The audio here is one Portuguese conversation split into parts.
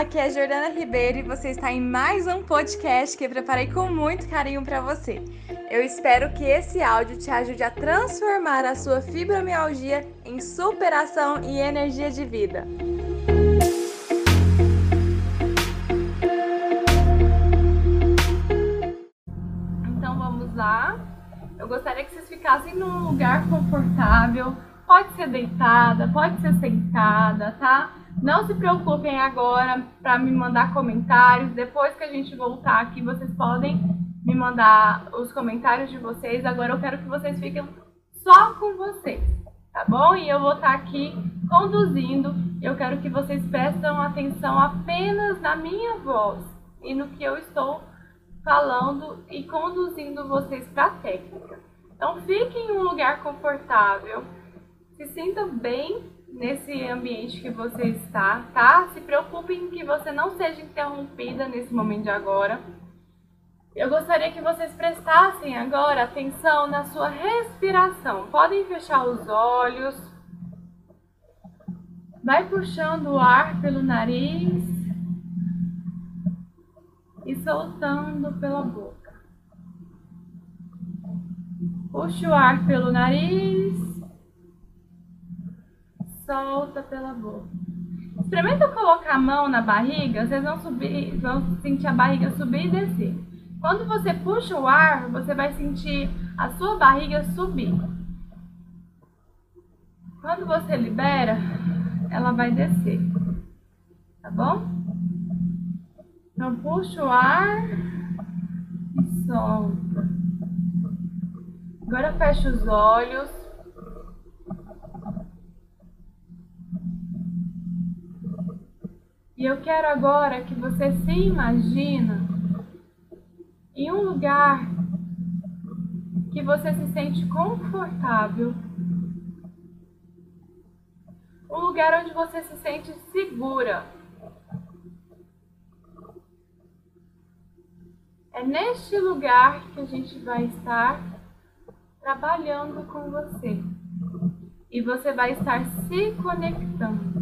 aqui é Jordana Ribeiro e você está em mais um podcast que eu preparei com muito carinho para você. Eu espero que esse áudio te ajude a transformar a sua fibromialgia em superação e energia de vida. Então vamos lá. Eu gostaria que vocês ficassem num lugar confortável. Pode ser deitada, pode ser sentada, tá? Não se preocupem agora para me mandar comentários. Depois que a gente voltar aqui, vocês podem me mandar os comentários de vocês. Agora eu quero que vocês fiquem só com vocês, tá bom? E eu vou estar aqui conduzindo. Eu quero que vocês prestem atenção apenas na minha voz e no que eu estou falando e conduzindo vocês para a técnica. Então fiquem em um lugar confortável, se sintam bem nesse ambiente que você está, tá? Se preocupem que você não seja interrompida nesse momento de agora. Eu gostaria que vocês prestassem agora atenção na sua respiração. Podem fechar os olhos. Vai puxando o ar pelo nariz e soltando pela boca. Puxa o ar pelo nariz solta pela boca. Experimenta colocar a mão na barriga, vocês vão subir, vão sentir a barriga subir e descer. Quando você puxa o ar, você vai sentir a sua barriga subir. Quando você libera, ela vai descer. Tá bom? Então puxa o ar e solta. Agora fecha os olhos. E eu quero agora que você se imagina em um lugar que você se sente confortável. Um lugar onde você se sente segura. É neste lugar que a gente vai estar trabalhando com você. E você vai estar se conectando.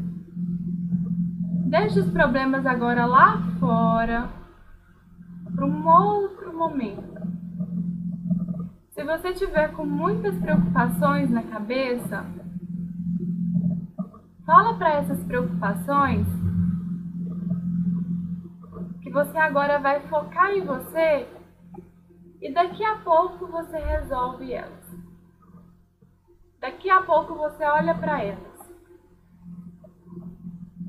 Deixe os problemas agora lá fora para um outro momento. Se você tiver com muitas preocupações na cabeça, fala para essas preocupações que você agora vai focar em você e daqui a pouco você resolve elas. Daqui a pouco você olha para elas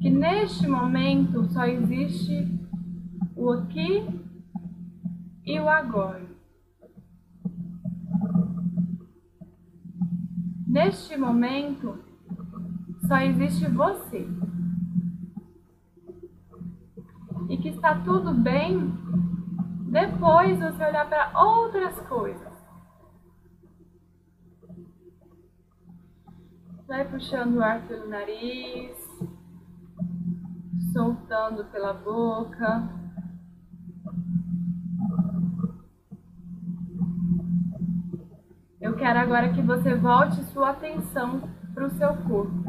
que neste momento só existe o aqui e o agora. Neste momento só existe você. E que está tudo bem depois você olhar para outras coisas. Vai puxando o ar pelo nariz soltando pela boca. Eu quero agora que você volte sua atenção para o seu corpo.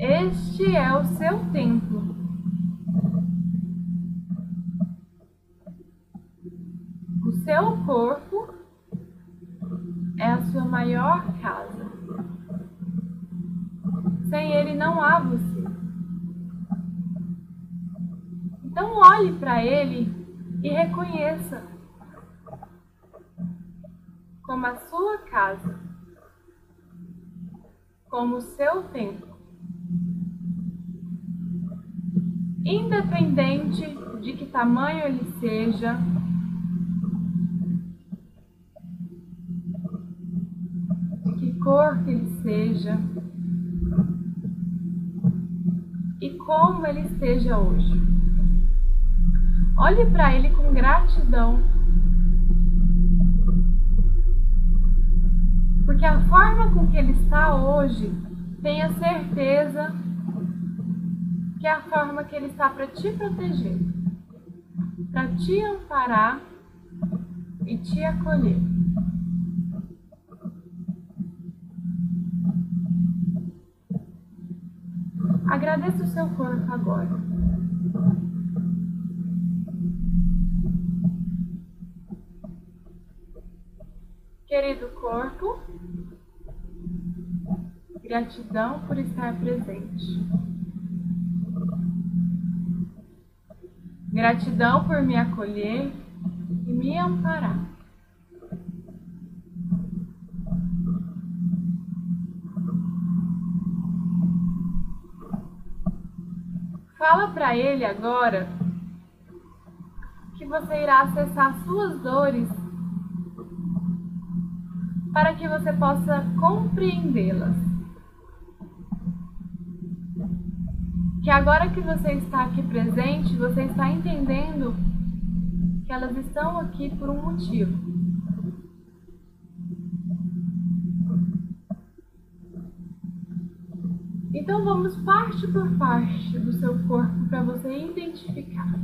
Este é o seu templo. O seu corpo é a sua maior casa. Não há você. Então olhe para Ele e reconheça como a sua casa, como o seu templo. Independente de que tamanho ele seja, de que cor que ele seja, como ele esteja hoje. Olhe para ele com gratidão. Porque a forma com que ele está hoje, tenha certeza que é a forma que ele está para te proteger, para te amparar e te acolher. Agradeça o seu corpo agora. Querido corpo, gratidão por estar presente. Gratidão por me acolher e me amparar. Fala para ele agora que você irá acessar suas dores para que você possa compreendê-las. Que agora que você está aqui presente, você está entendendo que elas estão aqui por um motivo. Então vamos parte por parte do seu corpo para você identificar.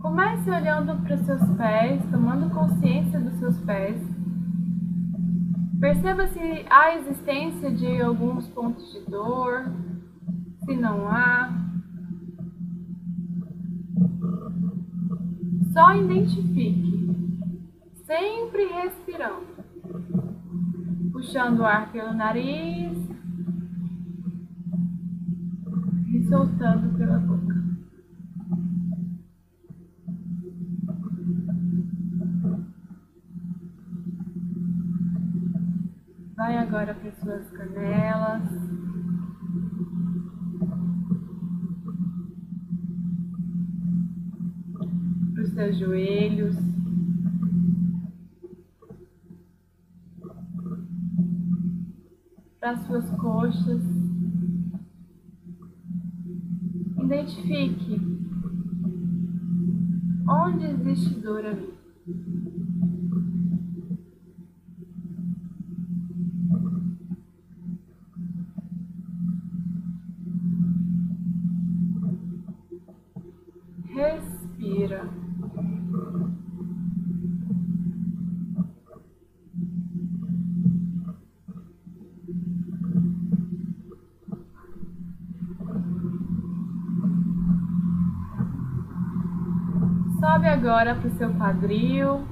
Comece olhando para os seus pés, tomando consciência dos seus pés. Perceba se há existência de alguns pontos de dor, se não há. Só identifique, sempre respirando, puxando o ar pelo nariz e soltando pela boca. Vai agora para suas canelas. Para os seus joelhos. As suas coxas. Identifique onde existe dor ali. Sobe agora para o seu quadril.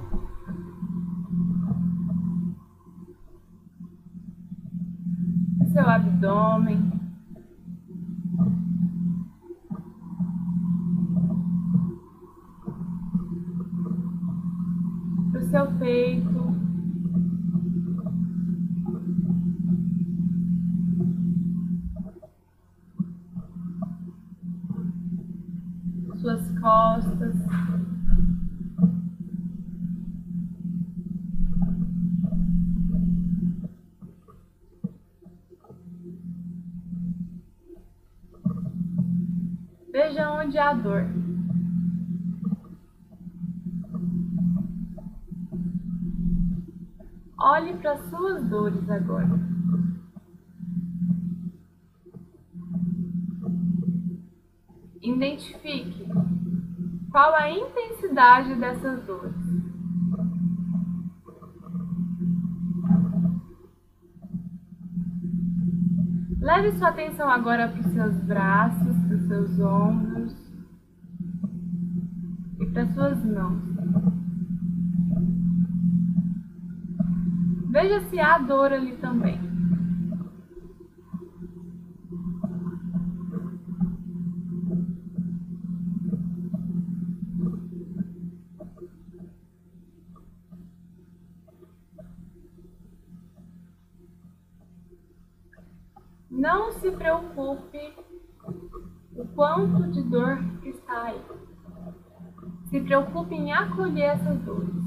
Seu abdômen. Veja onde há dor. Olhe para suas dores agora. Identifique qual a intensidade dessas dores. Leve sua atenção agora para os seus braços, para os seus ombros e para as suas mãos. Veja se há dor ali também. Não se preocupe quanto de dor está aí. Se preocupe em acolher essas dores.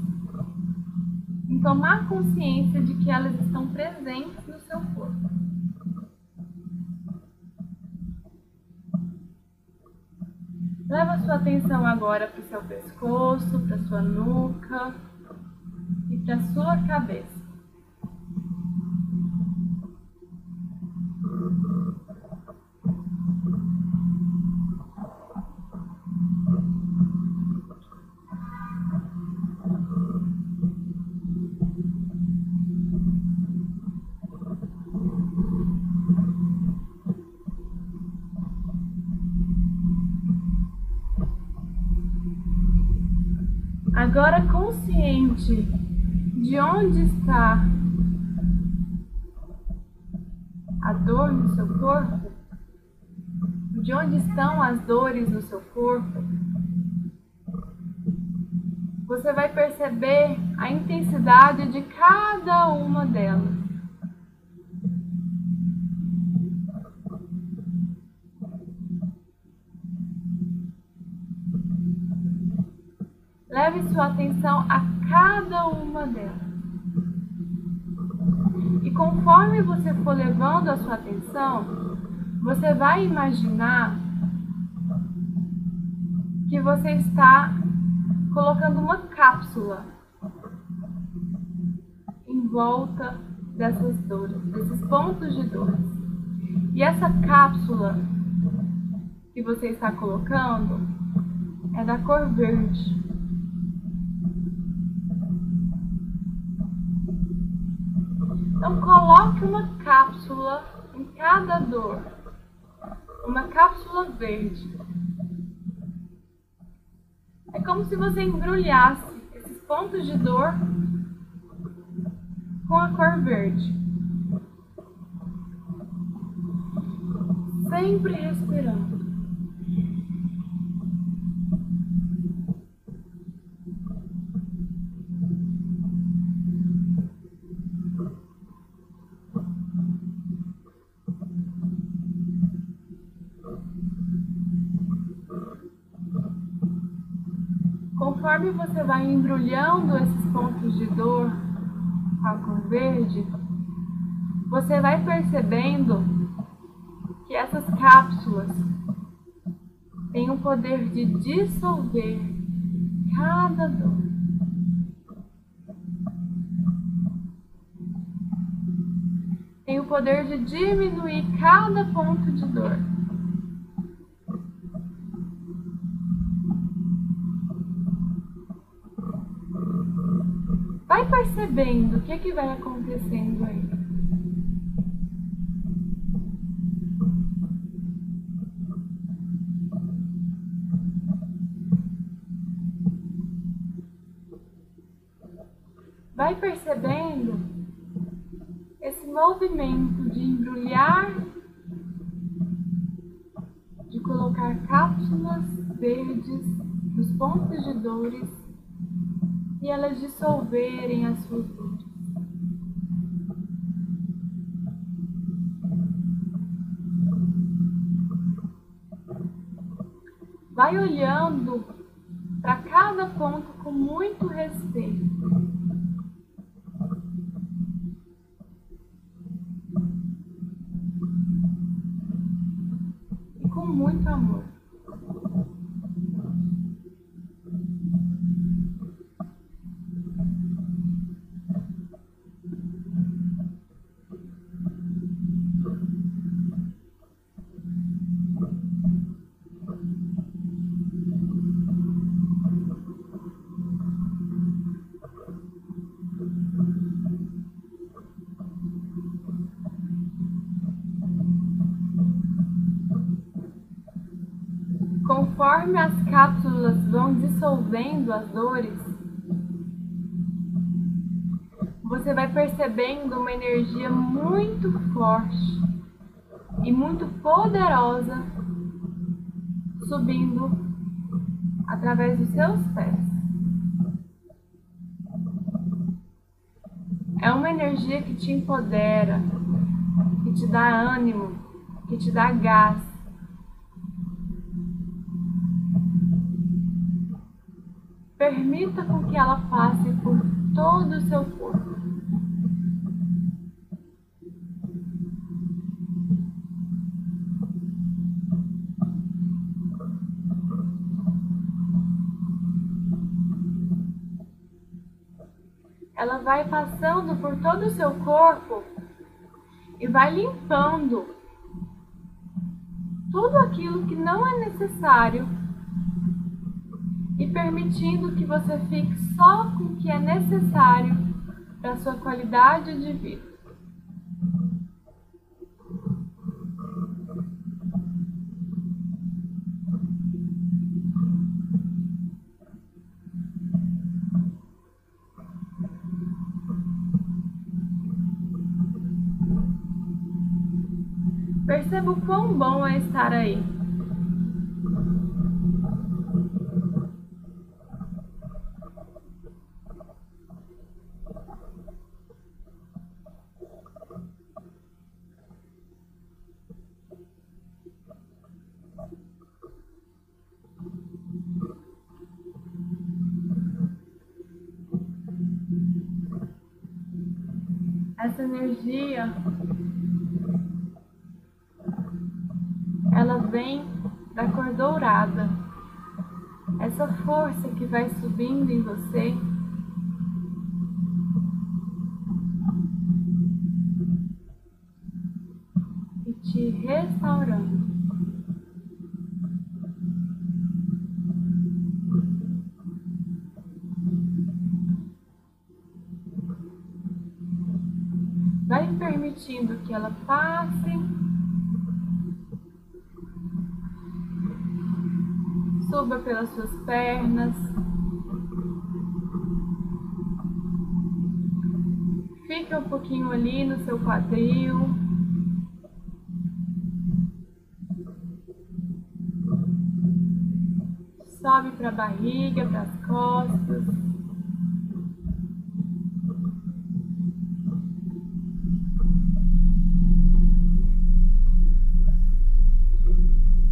Em tomar consciência de que elas estão presentes no seu corpo. Leva sua atenção agora para o seu pescoço, para sua nuca e para sua cabeça. Agora de onde está a dor no seu corpo, de onde estão as dores no seu corpo, você vai perceber a intensidade de cada uma delas. Leve sua atenção a cada uma delas. E conforme você for levando a sua atenção, você vai imaginar que você está colocando uma cápsula em volta dessas dores, desses pontos de dores. E essa cápsula que você está colocando é da cor verde. Então coloque uma cápsula em cada dor, uma cápsula verde. É como se você embrulhasse esses pontos de dor com a cor verde. Sempre respirando. Conforme você vai embrulhando esses pontos de dor com a cor verde, você vai percebendo que essas cápsulas têm o poder de dissolver cada dor. Tem o poder de diminuir cada ponto de dor. Vai percebendo o que, que vai acontecendo aí. Vai percebendo esse movimento de embrulhar, de colocar cápsulas verdes nos pontos de dores e elas dissolverem as suas dores. Vai olhando para cada ponto com muito respeito. E com muito amor. Conforme as cápsulas vão dissolvendo as dores, você vai percebendo uma energia muito forte e muito poderosa subindo através dos seus pés. É uma energia que te empodera, que te dá ânimo, que te dá gás Permita com que ela passe por todo o seu corpo. Ela vai passando por todo o seu corpo e vai limpando tudo aquilo que não é necessário e permitindo que você fique só com o que é necessário para sua qualidade de vida. Perceba o quão bom é estar aí. Subindo em você e te restaurando. Vai permitindo que ela passe. Suba pelas suas pernas. Um pouquinho ali no seu quadril. Sobe para a barriga, para as costas.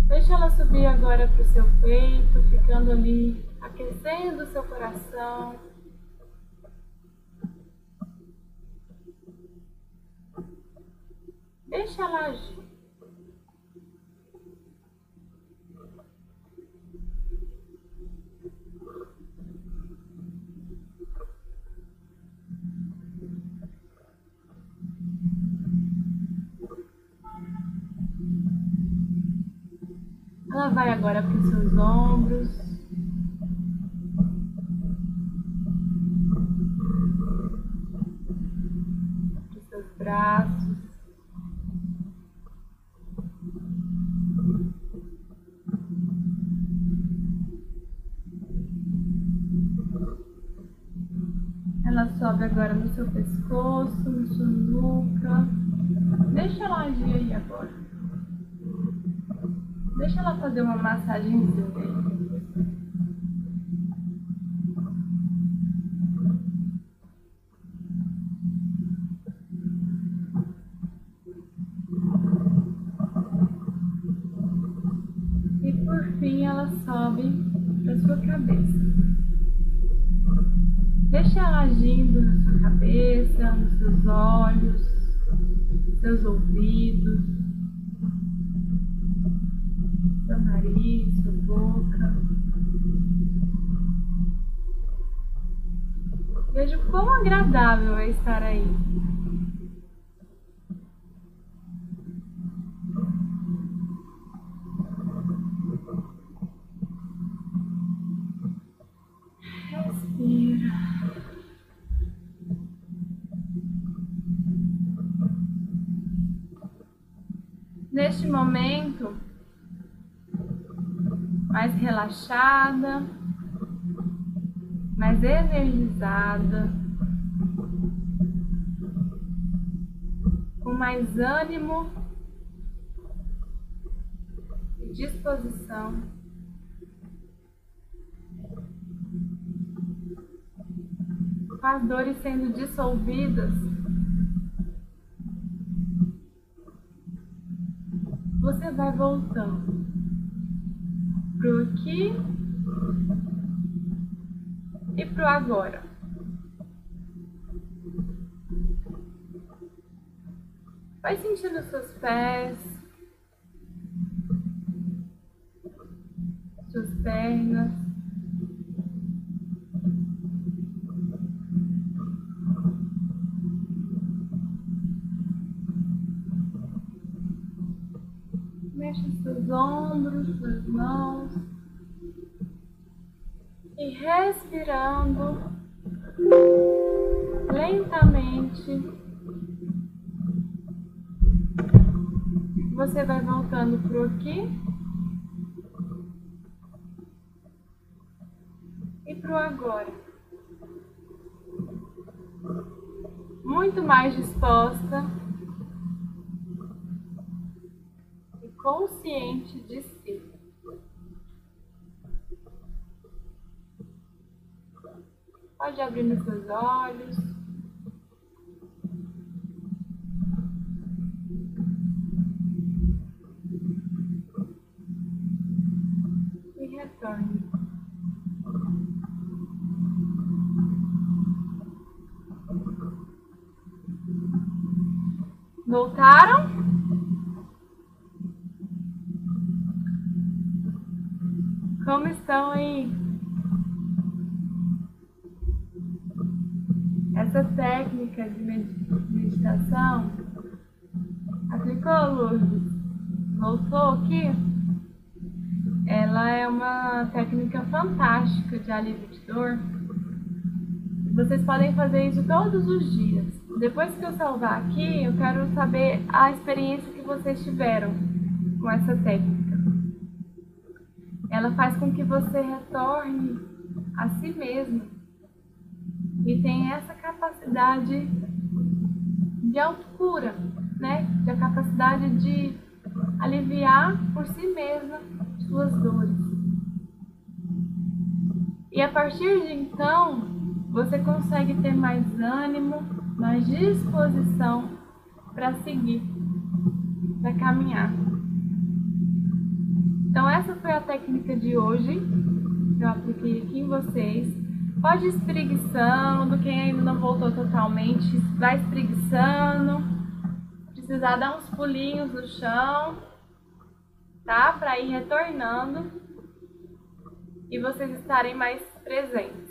Deixa ela subir agora para o seu peito, ficando ali, aquecendo o seu coração. Deixa ela agir. Ela vai agora para os seus ombros. Para os seus braços. Ela sobe agora no seu pescoço, no sua nuca. Deixa ela agir aí agora. Deixa ela fazer uma massagenzinha aí. E por fim ela sobe para sua cabeça. Deixa ela agindo na sua cabeça, nos seus olhos, seus ouvidos. seu nariz, sua boca. Veja o quão agradável é estar aí. Neste momento, mais relaxada, mais energizada, com mais ânimo e disposição. Com as dores sendo dissolvidas, você vai voltando pro aqui e pro agora. Vai sentindo seus pés, suas pernas. Seus ombros, suas mãos. E respirando lentamente, você vai voltando pro aqui e pro agora. Muito mais disposta consciente de si. Pode abrir os seus olhos. Como estão aí? Essa técnica de meditação aplicou, Lourdes? Voltou aqui? Ela é uma técnica fantástica de alívio de dor. Vocês podem fazer isso todos os dias. Depois que eu salvar aqui, eu quero saber a experiência que vocês tiveram com essa técnica. Ela faz com que você retorne a si mesmo e tenha essa capacidade de autocura, né? De a capacidade de aliviar por si mesma suas dores. E a partir de então, você consegue ter mais ânimo, mais disposição para seguir, para caminhar. Foi a técnica de hoje que eu apliquei aqui em vocês. Pode ir espreguiçando, quem ainda não voltou totalmente, vai espreguiçando. Precisar dar uns pulinhos no chão, tá? Para ir retornando e vocês estarem mais presentes.